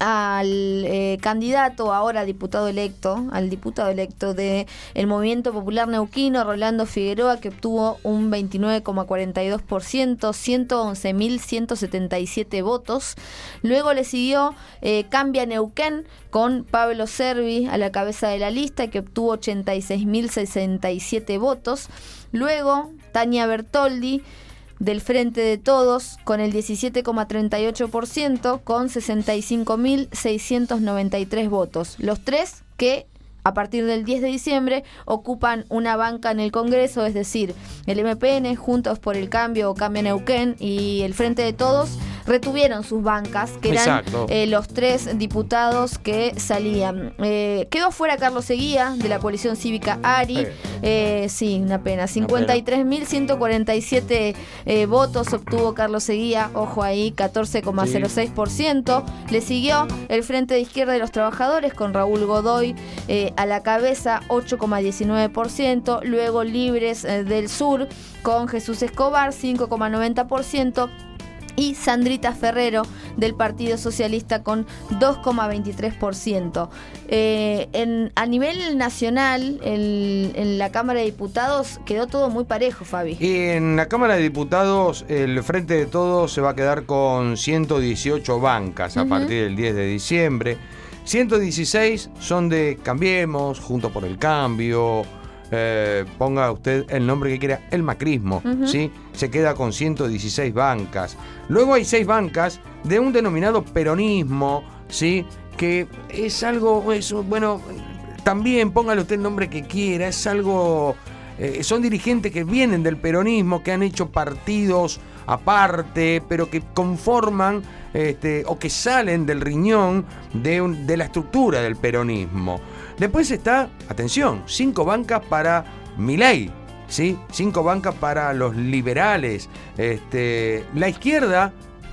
al eh, candidato, ahora diputado electo, al diputado electo de el Movimiento Popular Neuquino, Rolando Figueroa, que obtuvo un 29,42%, 111.177 votos. Luego le siguió eh, Cambia Neuquén con Pablo Servi a la cabeza de la lista, que obtuvo 86.067 votos. Luego, Tania Bertoldi del Frente de Todos con el 17,38% con 65.693 votos. Los tres que a partir del 10 de diciembre ocupan una banca en el Congreso, es decir, el MPN, Juntos por el Cambio o Cambio Neuquén y el Frente de Todos retuvieron sus bancas, que eran eh, los tres diputados que salían. Eh, quedó fuera Carlos Seguía de la coalición cívica ARI. Eh, sí, una pena. 53.147 votos obtuvo Carlos Seguía, ojo ahí, 14,06%. Le siguió el Frente de Izquierda de los Trabajadores con Raúl Godoy a la cabeza, 8,19%. Luego Libres del Sur con Jesús Escobar, 5,90% y Sandrita Ferrero del Partido Socialista con 2,23%. Eh, a nivel nacional, en la Cámara de Diputados quedó todo muy parejo, Fabi. Y en la Cámara de Diputados, el Frente de Todos se va a quedar con 118 bancas a partir del 10 de diciembre. 116 son de Cambiemos, Junto por el Cambio, eh, ponga usted el nombre que quiera, el macrismo, ¿sí? Se queda con 116 bancas. Luego hay seis bancas de un denominado peronismo, ¿sí? Que es algo, eso, bueno, también póngale usted el nombre que quiera, es algo... Eh, son dirigentes que vienen del peronismo, que han hecho partidos aparte, pero que conforman este, o que salen del riñón de, la estructura del peronismo. Después está, atención, cinco bancas para Milei, ¿sí? Cinco bancas para los liberales. Este, la izquierda,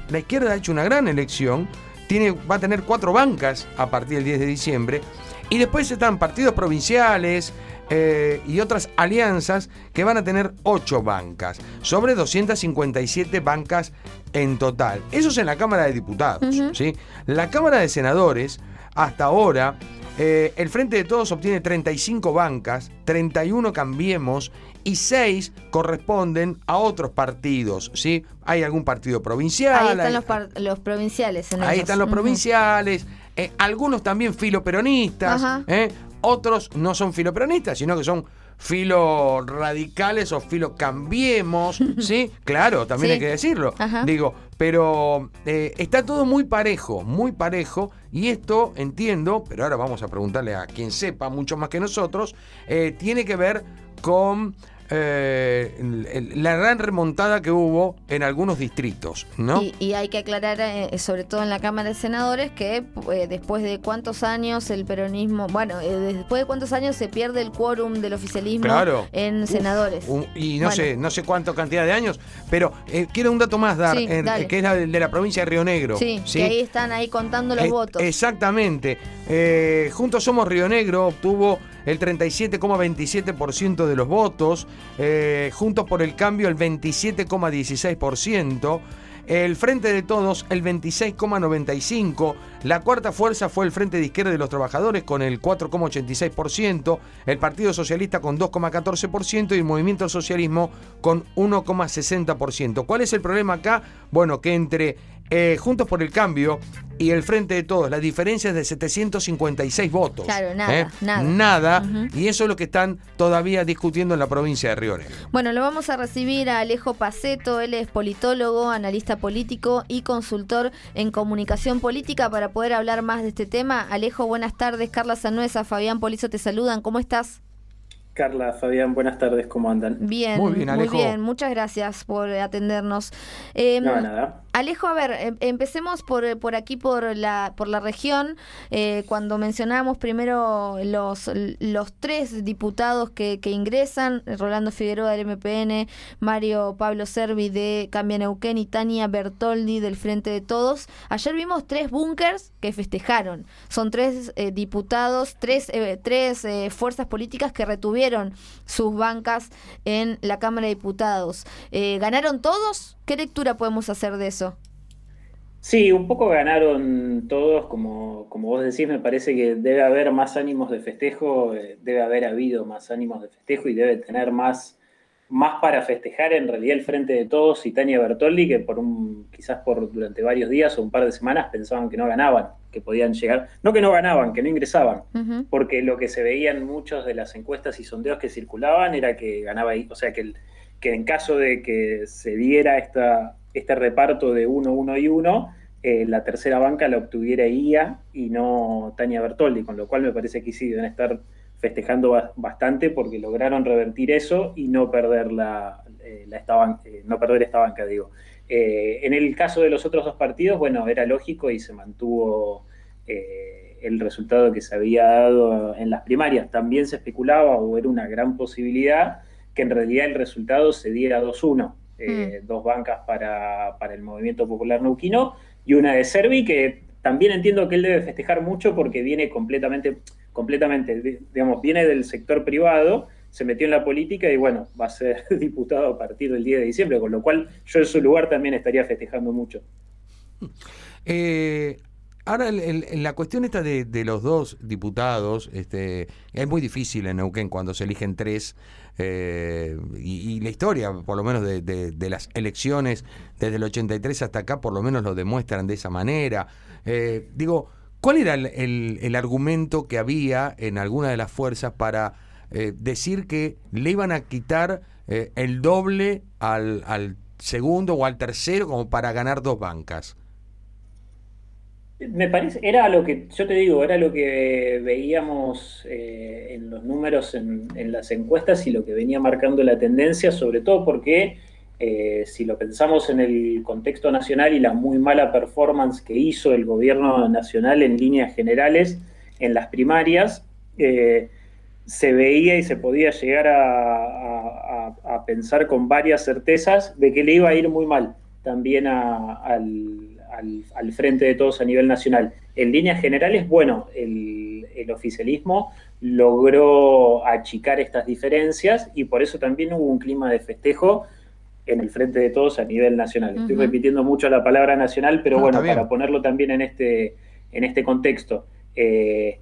la izquierda ha hecho una gran elección, tiene, va a tener cuatro bancas a partir del 10 de diciembre. Y después están partidos provinciales eh, y otras alianzas que van a tener ocho bancas, sobre 257 bancas en total. Eso es en la Cámara de Diputados. ¿sí? La Cámara de Senadores, hasta ahora, eh, el Frente de Todos obtiene 35 bancas, 31 cambiemos y 6 corresponden a otros partidos. ¿sí? Hay algún partido provincial. Ahí están los, provinciales. ahí están los provinciales. Eh, algunos también filoperonistas. ¿eh? Otros no son filoperonistas, sino que son filo radicales o filo cambiemos, ¿sí? Claro, también hay que decirlo. Digo, pero eh, está todo muy parejo, muy parejo, y esto entiendo, pero ahora vamos a preguntarle a quien sepa mucho más que nosotros, eh, tiene que ver con eh, la gran remontada que hubo en algunos distritos, ¿no? Y, hay que aclarar, eh, sobre todo en la Cámara de Senadores, que eh, después de cuántos años el peronismo, bueno, después de cuántos años se pierde el quórum del oficialismo en senadores. y no sé, no sé cuánto cantidad de años, pero quiero un dato más dar, que es la de, la provincia de Río Negro. Sí, que ahí están ahí contando los votos. Exactamente. Juntos Somos Río Negro obtuvo el 37,27% de los votos, eh, Juntos por el Cambio el 27,16%, el Frente de Todos el 26,95%, la cuarta fuerza fue el Frente de Izquierda de los Trabajadores con el 4,86%, el Partido Socialista con 2,14% y el Movimiento Socialismo con 1,60%. ¿Cuál es el problema acá? Bueno, que entre eh, Juntos por el Cambio y el Frente de Todos, la diferencia es de 756 votos. Claro, nada. ¿eh? Nada. nada Y eso es lo que están todavía discutiendo en la provincia de Río Negro. Bueno, lo vamos a recibir a Alejo Paceto, él es politólogo, analista político y consultor en comunicación política para poder hablar más de este tema. Alejo, buenas tardes. Carla Sanuesa, Fabián Polizo te saludan. ¿Cómo estás? Carla, Fabián, buenas tardes, ¿cómo andan? Bien, muy bien, Alejo. muy bien. muchas gracias por atendernos. Eh, no, nada. Alejo, a ver, em, empecemos por, por aquí, por la, por la región. Eh, cuando mencionamos primero los, los tres diputados que, que, ingresan, Rolando Figueroa del MPN, Mario Pablo Servi de Cambia Neuquén y Tania Bertoldi del Frente de Todos. Ayer vimos tres búnkers que festejaron. Son tres eh, diputados, tres, eh, tres fuerzas políticas que retuvieron sus bancas en la Cámara de Diputados. ¿Ganaron todos? ¿Qué lectura podemos hacer de eso? Sí, un poco ganaron todos, como, como vos decís, me parece que debe haber más ánimos de festejo, eh, debe haber habido más ánimos de festejo y debe tener más, más para festejar en realidad el frente de todos y Tania Bertoldi, que por un, quizás por durante varios días o un par de semanas pensaban que no ganaban, que podían llegar, no que no ganaban, que no ingresaban, porque lo que se veía en muchas de las encuestas y sondeos que circulaban era que ganaba ahí, o sea que, que en caso de que se diera esta este reparto de uno, uno y uno, eh, la tercera banca la obtuviera IA y no Tania Bertoldi, con lo cual me parece que sí deben estar festejando bastante porque lograron revertir eso y no perder la, eh, esta eh, no perder esta banca, digo. en el caso de los otros dos partidos, bueno, era lógico y se mantuvo el resultado que se había dado en las primarias. También se especulaba o era una gran posibilidad que en realidad el resultado se diera 2-1. Mm. dos bancas para, para, el movimiento popular neuquino y una de Servi que también entiendo que él debe festejar mucho porque viene completamente, completamente, digamos, viene del sector privado, se metió en la política y bueno, va a ser diputado a partir del 10 de diciembre, con lo cual yo en su lugar también estaría festejando mucho. Eh, Ahora, la cuestión esta de, los dos diputados, este, es muy difícil en Neuquén cuando se eligen tres, eh, y, la historia, por lo menos de, las elecciones desde el 83 hasta acá, por lo menos lo demuestran de esa manera. Eh, digo, ¿cuál era el, argumento que había en alguna de las fuerzas para eh, decir que le iban a quitar el doble al, al segundo o al tercero como para ganar dos bancas? Me parece, era lo que, yo te digo, era lo que veíamos eh, en los números en, las encuestas y lo que venía marcando la tendencia, sobre todo porque eh, si lo pensamos en el contexto nacional y la muy mala performance que hizo el gobierno nacional en líneas generales en las primarias, eh, se veía y se podía llegar a, pensar con varias certezas de que le iba a ir muy mal también al al, frente de todos a nivel nacional. En líneas generales, bueno, el, oficialismo logró achicar estas diferencias y por eso también hubo un clima de festejo en el frente de todos a nivel nacional. Estoy repitiendo mucho la palabra nacional, pero bueno, para ponerlo también en este, en este contexto. Eh,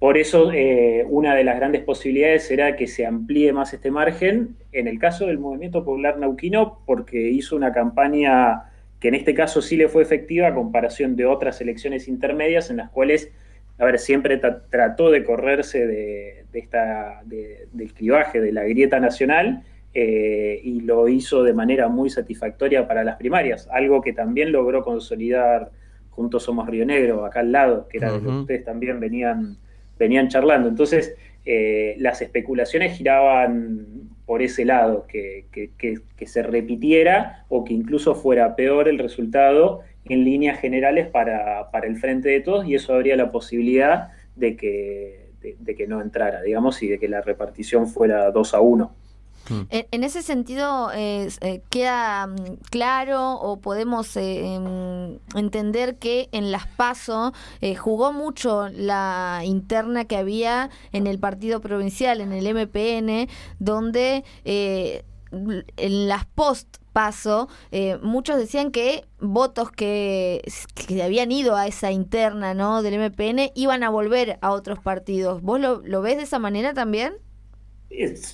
por eso, eh, una de las grandes posibilidades será que se amplíe más este margen. En el caso del Movimiento Popular Nauquino, porque hizo una campaña que en este caso sí le fue efectiva a comparación de otras elecciones intermedias en las cuales, a ver, siempre trató de correrse de, esta, del clivaje, de la grieta nacional, eh, y lo hizo de manera muy satisfactoria para las primarias, algo que también logró consolidar Juntos Somos Río Negro, acá al lado, que era de lo que ustedes también venían, venían charlando. Entonces, eh, las especulaciones giraban por ese lado, que, se repitiera o que incluso fuera peor el resultado en líneas generales para, el frente de todos y eso habría la posibilidad de que, de, que no entrara, digamos, y de que la repartición fuera 2 a 1. Mm. En, ese sentido, eh, ¿queda mm, claro o podemos eh, em, entender que en las PASO eh, jugó mucho la interna que había en el partido provincial, en el MPN, donde en las post paso, muchos decían que votos que, que, habían ido a esa interna ¿no? del MPN iban a volver a otros partidos. ¿Vos lo, lo ves de esa manera también?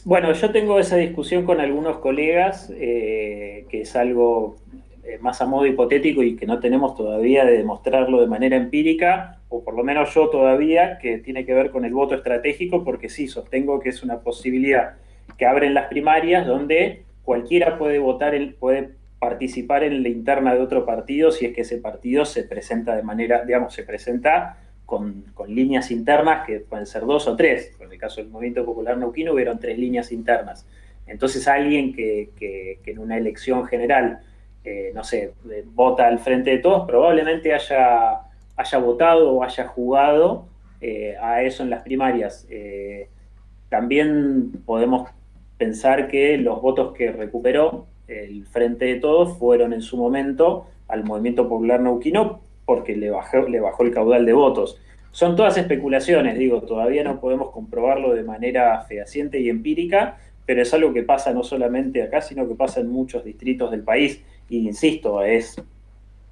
Bueno, yo tengo esa discusión con algunos colegas, eh, que es algo eh, más a modo hipotético y que no tenemos todavía de demostrarlo de manera empírica, o por lo menos yo todavía, que tiene que ver con el voto estratégico, porque sí, sostengo que es una posibilidad que abren las primarias donde cualquiera puede votar, puede participar en la interna de otro partido si es que ese partido se presenta de manera, digamos, se presenta con, líneas internas que pueden ser dos o tres. En el caso del Movimiento Popular Neuquino hubieron tres líneas internas. Entonces alguien que, en una elección general, eh, no sé, eh, vota al frente de todos, probablemente haya, haya votado o haya jugado eh, a eso en las primarias. también podemos pensar que los votos que recuperó el frente de todos fueron en su momento al Movimiento Popular Neuquino porque le bajó, le bajó el caudal de votos. Son todas especulaciones, digo, todavía no podemos comprobarlo de manera fehaciente y empírica, pero es algo que pasa no solamente acá, sino que pasa en muchos distritos del país. Y insisto, es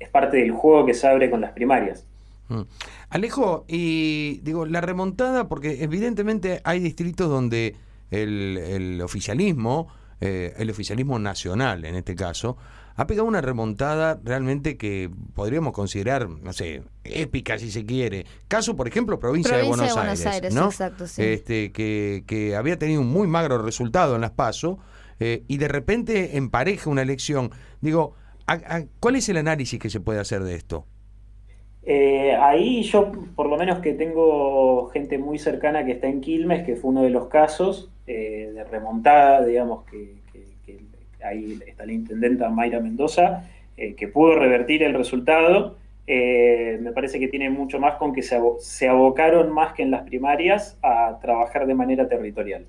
es parte del juego que se abre con las primarias. Mm. Alejo, y digo, la remontada, porque evidentemente hay distritos donde el, oficialismo, eh, el oficialismo nacional en este caso, ha pegado una remontada realmente que podríamos considerar, no sé, épica si se quiere. Caso, por ejemplo, provincia, de Buenos, Aires, ¿no? este, que, que, había tenido un muy magro resultado en las PASO eh, y de repente empareja una elección. Digo, ¿cuál es el análisis que se puede hacer de esto? Eh, ahí yo, por lo menos que tengo gente muy cercana que está en Quilmes, que fue uno de los casos eh, de remontada, digamos, que, ahí está la intendenta Mayra Mendoza, eh, que pudo revertir el resultado. me parece que tiene mucho más con que se, abocaron más que en las primarias a trabajar de manera territorial.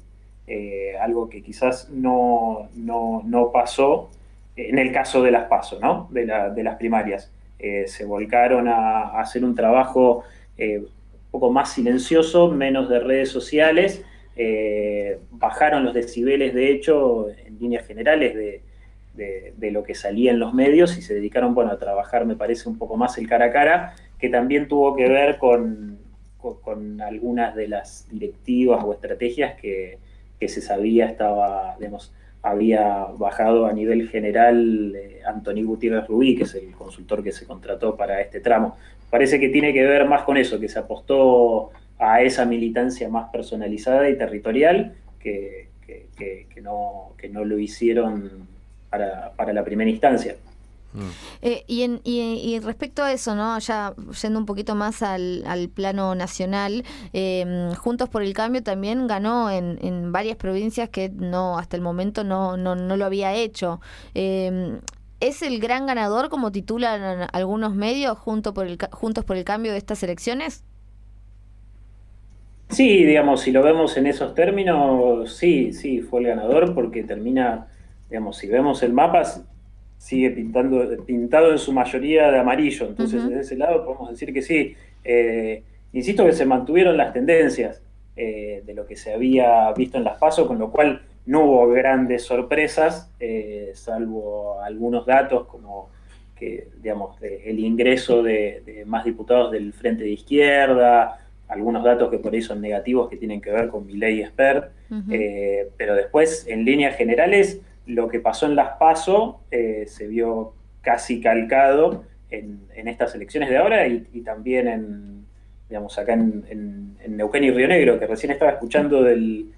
algo que quizás no, no, pasó en el caso de las PASO, ¿no? de, de las primarias. Eh, se volcaron a, hacer un trabajo eh, un poco más silencioso, menos de redes sociales, eh, bajaron los decibeles, de hecho, líneas generales de, lo que salía en los medios y se dedicaron bueno, a trabajar, me parece, un poco más el cara a cara, que también tuvo que ver con, con, algunas de las directivas o estrategias que, que se sabía estaba, digamos, había bajado a nivel general eh, Anthony Gutiérrez Rubí, que es el consultor que se contrató para este tramo. Parece que tiene que ver más con eso, que se apostó a esa militancia más personalizada y territorial que, no, que no lo hicieron para, para la primera instancia. Mm. Eh, y, en, y, respecto a eso, ¿no? ya yendo un poquito más al, plano nacional, em, Juntos por el Cambio también ganó en, en, varias provincias que no hasta el momento no, no, no lo había hecho. Em, ¿Es el gran ganador, como titulan algunos medios, junto por el, Juntos por el Cambio de estas elecciones? Sí, digamos, si lo vemos en esos términos, sí, sí, fue el ganador porque termina, digamos, si vemos el mapa, sigue pintando, pintado en su mayoría de amarillo. Entonces, desde ese lado podemos decir que sí. Eh, insisto que se mantuvieron las tendencias eh, de lo que se había visto en las pasos, con lo cual no hubo grandes sorpresas, eh, salvo algunos datos como que, digamos, el ingreso de, más diputados del Frente de Izquierda, algunos datos que por ahí son negativos que tienen que ver con mi ley expert, pero después, en líneas generales, lo que pasó en Las Paso eh, se vio casi calcado en, estas elecciones de ahora y, también en, digamos, acá en, Neuquén y Río Negro, que recién estaba escuchando de,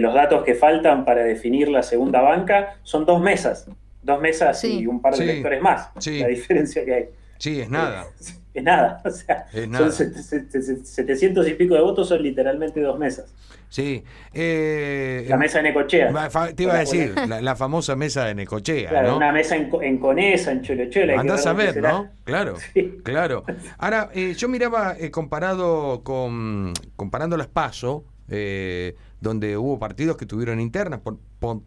los datos que faltan para definir la segunda banca, son dos mesas, dos mesas y un par de electores más, la diferencia que hay. Sí, es nada. es nada. O sea, son 700 y pico de votos, son literalmente dos mesas. Sí. Eh, la mesa de Necochea. Te iba a decir, la, famosa mesa de Necochea. Claro, una mesa en, en, Conesa, en Cholochola. Andás a ver, ¿no? Claro, claro. Ahora, eh, yo miraba eh, comparado con, comparando las PASO, donde hubo partidos que tuvieron internas, por,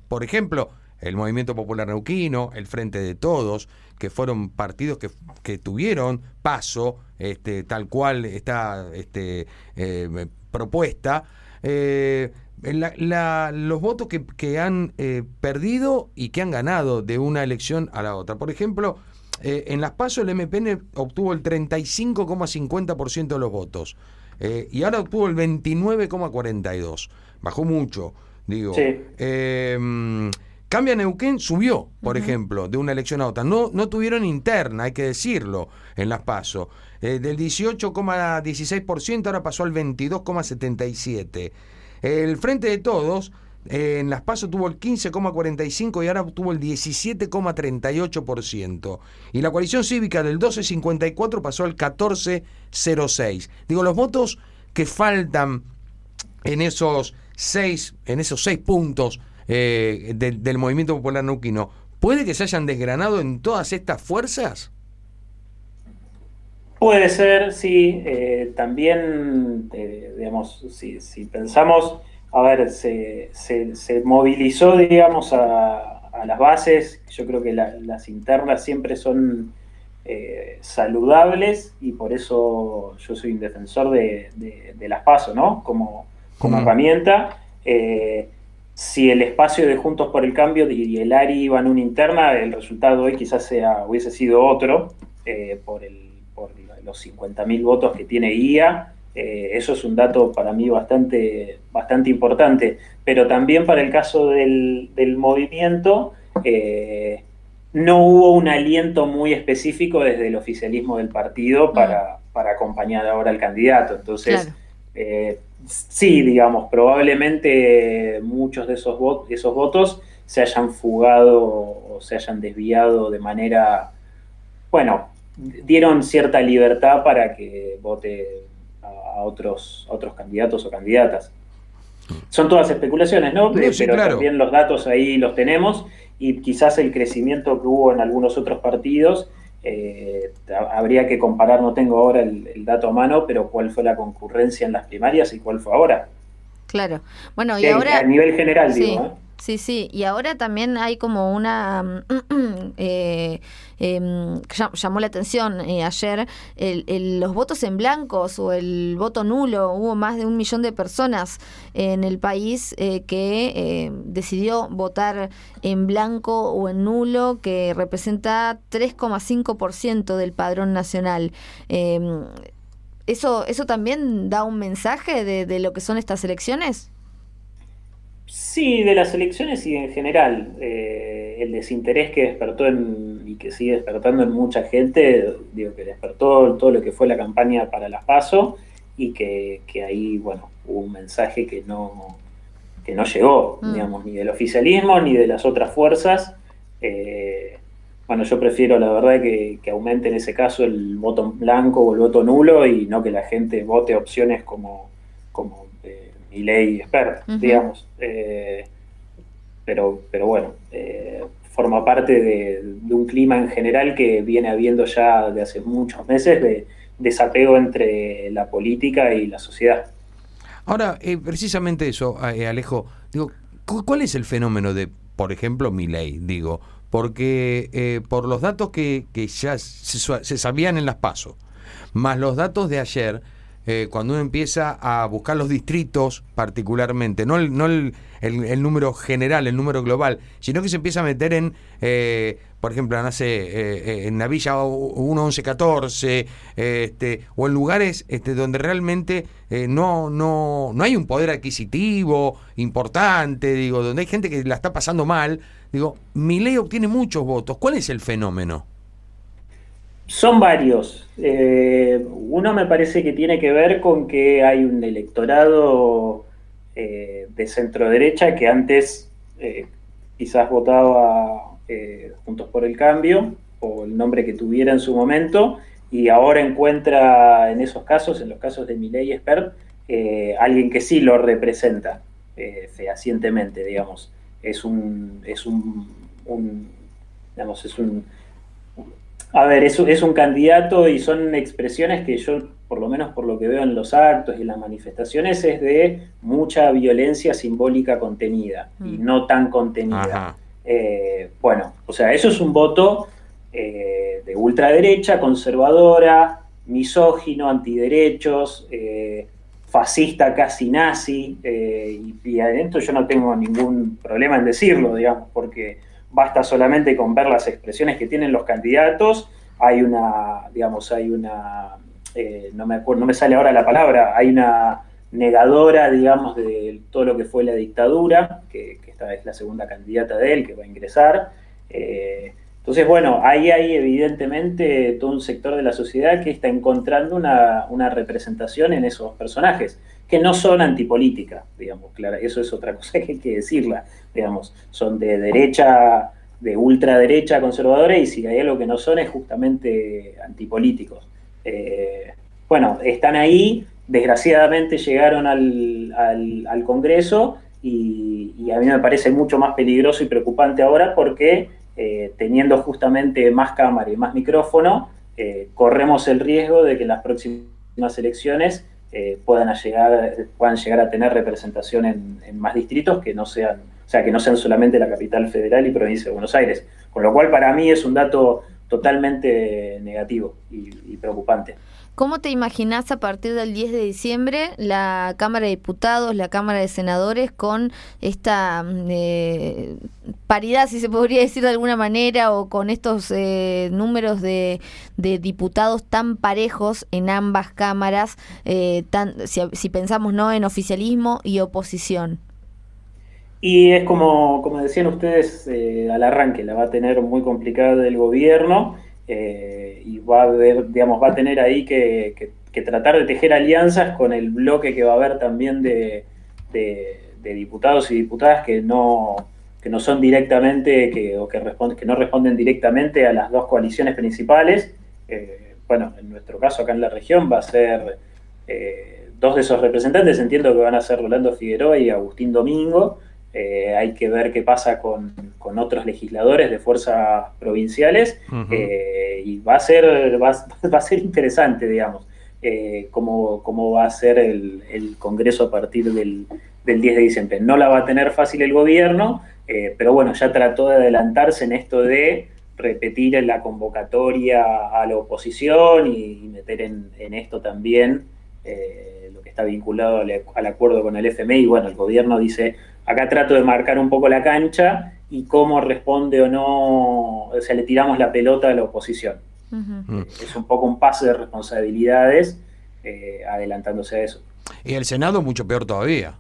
por ejemplo, el Movimiento Popular Neuquino, el Frente de Todos, que fueron partidos que, que tuvieron paso, este, tal cual está este, eh, propuesta. Eh, los votos que, han eh, perdido y que han ganado de una elección a la otra. Por ejemplo, en las PASO el MPN obtuvo el 35,50% de los votos y ahora obtuvo el 29,42%. Bajó mucho, digo. Sí. Cambia Neuquén subió, por ejemplo, de una elección a otra. No, no tuvieron interna, hay que decirlo, en las PASO. Eh, del 18,16% ahora pasó al 22,77%. El Frente de Todos eh, en las PASO tuvo el 15,45% y ahora tuvo el 17,38%. Y la coalición cívica del 12,54 pasó al 14,06%. Digo, los votos que faltan en esos seis, en esos seis puntos eh, del movimiento popular neuquino, ¿puede que se hayan desgranado en todas estas fuerzas? Puede ser, sí. Eh, también, eh, digamos, si, pensamos, a ver, se, movilizó, digamos, a, las bases. Yo creo que las internas siempre son saludables y por eso yo soy un defensor de, las pasos, ¿no? Como, como herramienta si el espacio de Juntos por el Cambio y el ARI iban una interna, el resultado hoy quizás sea, hubiese sido otro eh, por, el, por los 50.000 votos que tiene guía. Eh, eso es un dato para mí bastante, bastante importante. Pero también para el caso del, movimiento, eh, no hubo un aliento muy específico desde el oficialismo del partido para, mm. para acompañar ahora al candidato. Entonces, sí, digamos, probablemente muchos de esos, votos, esos votos se hayan fugado o se hayan desviado de manera, bueno, dieron cierta libertad para que vote a, otros, otros candidatos o candidatas. Son todas especulaciones, ¿no? Pero también los datos ahí los tenemos y quizás el crecimiento que hubo en algunos otros partidos eh, habría que comparar, no tengo ahora el, dato a mano, pero cuál fue la concurrencia en las primarias y cuál fue ahora. Claro. Bueno, y ahora... A nivel general, digo. ¿eh? Sí, sí, y ahora también hay como una... eh, em, llamó la atención eh, ayer los votos en blancos o el voto nulo. Hubo más de un millón de personas en el país eh, que eh, decidió votar en blanco o en nulo, que representa 3,5% del padrón nacional. Em, ¿eso, ¿Eso también da un mensaje de, de lo que son estas elecciones? Sí, de las elecciones y en general. Eh, el desinterés que despertó en, y que sigue despertando en mucha gente, digo que despertó todo lo que fue la campaña para las PASO y que, ahí, bueno, hubo un mensaje que no, que no llegó, mm. digamos, ni del oficialismo ni de las otras fuerzas. Eh, bueno, yo prefiero la verdad que, que, aumente en ese caso el voto blanco o el voto nulo y no que la gente vote opciones como, como y ley experta, digamos. Eh, pero, pero bueno, eh, forma parte de, un clima en general que viene habiendo ya de hace muchos meses de desapego entre la política y la sociedad. Ahora, eh, precisamente eso, Alejo, digo, ¿cuál es el fenómeno de, por ejemplo, mi ley? Digo, porque por los datos que, que ya se, se, sabían en las pasos, más los datos de ayer, eh, cuando uno empieza a buscar los distritos particularmente, no el, no el, el, número general, el número global, sino que se empieza a meter en, eh, por ejemplo, no sé, eh, en la Villa 11114, este, o en lugares este, donde realmente no, no, no hay un poder adquisitivo importante, digo, donde hay gente que la está pasando mal, digo, mi ley obtiene muchos votos. ¿Cuál es el fenómeno? Son varios. Eh, uno me parece que tiene que ver con que hay un electorado eh, de centro derecha que antes eh, quizás votaba Juntos por el Cambio o el nombre que tuviera en su momento y ahora encuentra en esos casos, en los casos de Miley Expert, alguien que sí lo representa fehacientemente, digamos. Es un, es un digamos, es un a ver, es, es un candidato y son expresiones que yo, por lo menos por lo que veo en los actos y en las manifestaciones, es de mucha violencia simbólica contenida y mm. no tan contenida. Eh, bueno, o sea, eso es un voto eh, de ultraderecha, conservadora, misógino, antiderechos, eh, fascista casi nazi, y, y adentro yo no tengo ningún problema en decirlo, digamos, porque basta solamente con ver las expresiones que tienen los candidatos, hay una, digamos, hay una, eh, no, me acuerdo, no me sale ahora la palabra, hay una negadora, digamos, de todo lo que fue la dictadura, que, esta es la segunda candidata de él que va a ingresar. Eh, entonces, bueno, ahí hay evidentemente todo un sector de la sociedad que está encontrando una, una representación en esos personajes que no son antipolítica, digamos, claro, eso es otra cosa que hay que decirla, digamos, son de derecha, de ultraderecha conservadora y si hay algo que no son es justamente antipolíticos. Eh, bueno, están ahí, desgraciadamente llegaron al, al, Congreso y, a mí me parece mucho más peligroso y preocupante ahora porque eh, teniendo justamente más cámara y más micrófono, eh, corremos el riesgo de que en las próximas elecciones eh, puedan, llegar, puedan llegar a tener representación en, más distritos que no sean, o sea, que no sean solamente la capital federal y provincia de Buenos Aires. Con lo cual, para mí es un dato totalmente negativo y, preocupante. ¿Cómo te imaginás a partir del 10 de diciembre la Cámara de Diputados, la Cámara de Senadores con esta mm, eh, paridad, si se podría decir de alguna manera, o con estos eh, números de, diputados tan parejos en ambas cámaras, eh, tan, si, pensamos no en oficialismo y oposición? Y es como, como decían ustedes al arranque, la va a tener muy complicada el gobierno eh, y va a haber, digamos, va a tener ahí que, tratar de tejer alianzas con el bloque que va a haber también de, diputados y diputadas que no, que no son directamente, que, o que, responden, que no responden directamente a las dos coaliciones principales. Eh, bueno, en nuestro caso acá en la región va a ser eh, dos de esos representantes, entiendo que van a ser Rolando Figueroa y Agustín Domingo, eh, hay que ver qué pasa con, otros legisladores de fuerzas provinciales eh, y va a ser, va, a ser interesante, digamos, eh, cómo, va a ser el, Congreso a partir del, 10 de diciembre. No la va a tener fácil el gobierno, pero bueno, ya trató de adelantarse en esto de repetir la convocatoria a la oposición y, meter en, esto también está vinculado al, al acuerdo con el FMI. Y bueno, el gobierno dice Acá trato de marcar un poco la cancha y cómo responde o no, o sea, le tiramos la pelota a la oposición. Es un poco un pase de responsabilidades eh, adelantándose a eso. Y el Senado mucho peor todavía.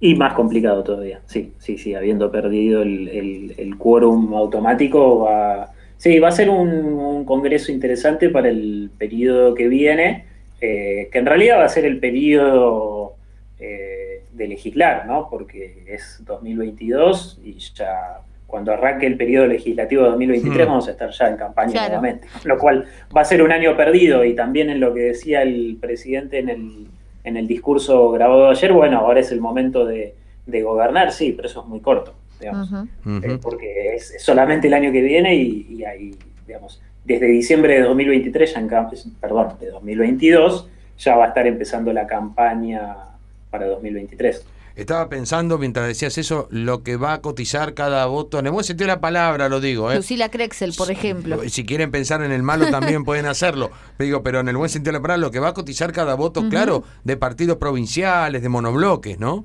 Y más complicado todavía, sí, sí, sí, habiendo perdido el, quórum automático, va, sí, va a ser un, congreso interesante para el periodo que viene, eh, que en realidad va a ser el periodo eh, de legislar, ¿no? Porque es 2022 y ya cuando arranque el periodo legislativo de 2023 hmm. vamos a estar ya en campaña nuevamente, lo cual va a ser un año perdido y también en lo que decía el presidente en el, en el discurso grabado ayer, bueno, ahora es el momento de, gobernar, sí, pero eso es muy corto, digamos, eh, porque es solamente el año que viene y, ahí, digamos, desde diciembre de 2023, ya en, perdón, de 2022, ya va a estar empezando la campaña para 2023. Estaba pensando mientras decías eso, lo que va a cotizar cada voto, en el buen sentido de la palabra lo digo. ¿eh? Lucila Crexel, por ejemplo. Si quieren pensar en el malo también pueden hacerlo. Digo, pero en el buen sentido de la palabra, lo que va a cotizar cada voto, claro, de partidos provinciales, de monobloques, ¿no?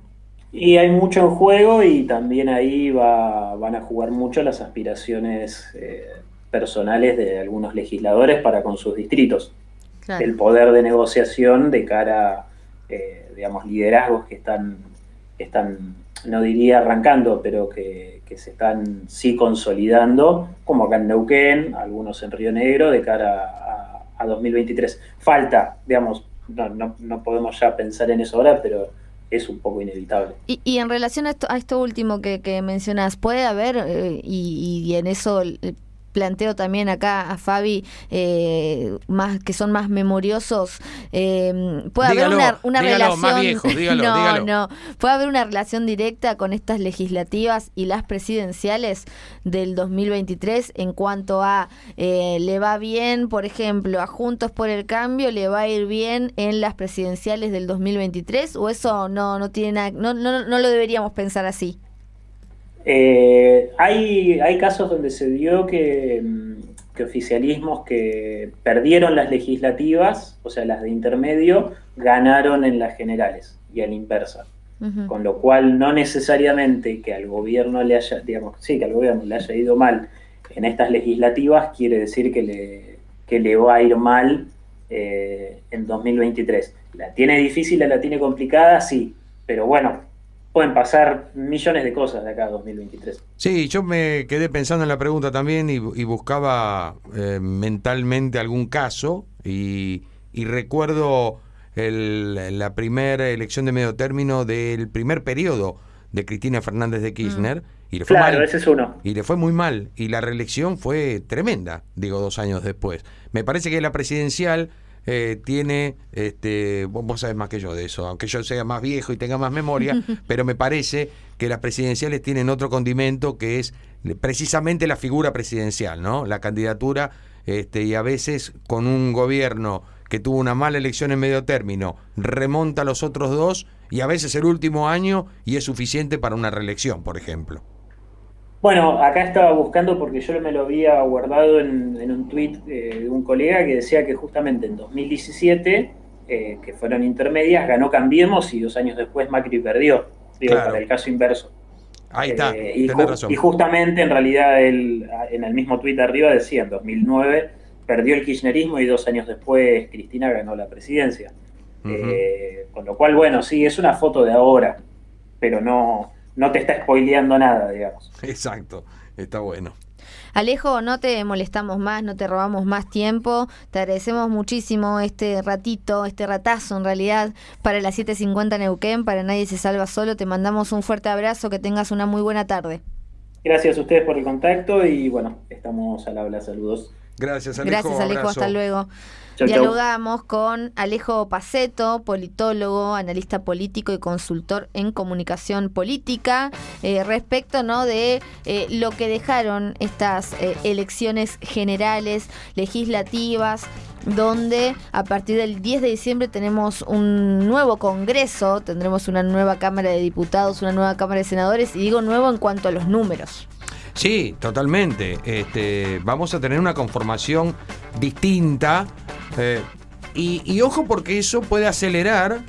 Y hay mucho en juego y también ahí va, van a jugar mucho las aspiraciones eh, personales de algunos legisladores para con sus distritos. El poder de negociación de cara... Eh, digamos, liderazgos que están, están no diría arrancando, pero que, se están sí consolidando, como acá en Neuquén, algunos en Río Negro, de cara a, 2023. Falta, digamos, no, no, podemos ya pensar en eso ahora, pero es un poco inevitable. Y, y en relación a esto, a esto último que, que mencionas, ¿puede haber, eh, y, y, en eso planteo también acá a Fabi, eh, más que son más memoriosos, eh, puede haber una, una relación. no, no. Puede haber una relación directa con estas legislativas y las presidenciales del 2023 en cuanto a eh, le va bien, por ejemplo, a Juntos por el Cambio, le va a ir bien en las presidenciales del 2023 o eso no no tiene no, no, no lo deberíamos pensar así. Eh, hay, hay casos donde se dio que, que, oficialismos que perdieron las legislativas, o sea, las de intermedio, ganaron en las generales y a la inversa. Con lo cual, no necesariamente que al gobierno le haya, digamos, sí, que al gobierno le haya ido mal en estas legislativas, quiere decir que le, que le va a ir mal eh, en 2023. ¿La tiene difícil, la tiene complicada? Sí, pero bueno, pueden pasar millones de cosas de acá a 2023. Sí, yo me quedé pensando en la pregunta también y, buscaba eh, mentalmente algún caso y, recuerdo la primera elección de medio término del primer periodo de Cristina Fernández de Kirchner. Mm. Y le fue claro, ese es uno. Y le fue muy mal. Y la reelección fue tremenda, digo, dos años después. Me parece que la presidencial eh, tiene, este, vos, sabés más que yo de eso, aunque yo sea más viejo y tenga más memoria, pero me parece que las presidenciales tienen otro condimento que es precisamente la figura presidencial, ¿no? La candidatura, este, y a veces con un gobierno que tuvo una mala elección en medio término, remonta a los otros dos y a veces el último año y es suficiente para una reelección, por ejemplo. Bueno, acá estaba buscando porque yo me lo había guardado en, un tuit eh, de un colega que decía que justamente en 2017, eh, que fueron intermedias, ganó Cambiemos y dos años después Macri perdió. Digo, para el caso inverso. Ahí está, eh, y, y, justamente en realidad él, en el mismo tuit arriba decía, en 2009 perdió el kirchnerismo y dos años después Cristina ganó la presidencia. con lo cual, bueno, sí, es una foto de ahora, pero no, no te está spoileando nada, digamos. Exacto, está bueno. Alejo, no te molestamos más, no te robamos más tiempo. Te agradecemos muchísimo este ratito, este ratazo en realidad para las 7.50 Neuquén, para Nadie se salva solo. Te mandamos un fuerte abrazo, que tengas una muy buena tarde. Gracias a ustedes por el contacto y bueno, estamos al habla. Saludos. Gracias, Alejo. Gracias, Alejo. Hasta luego. Dialogamos con Alejo Paceto, politólogo, analista político y consultor en comunicación política, eh, respecto ¿no? de eh, lo que dejaron estas eh, elecciones generales, legislativas, donde a partir del 10 de diciembre tenemos un nuevo Congreso, tendremos una nueva Cámara de Diputados, una nueva Cámara de Senadores, y digo nuevo en cuanto a los números. Sí, totalmente. Este, vamos a tener una conformación distinta. Eh, y, y ojo porque eso puede acelerar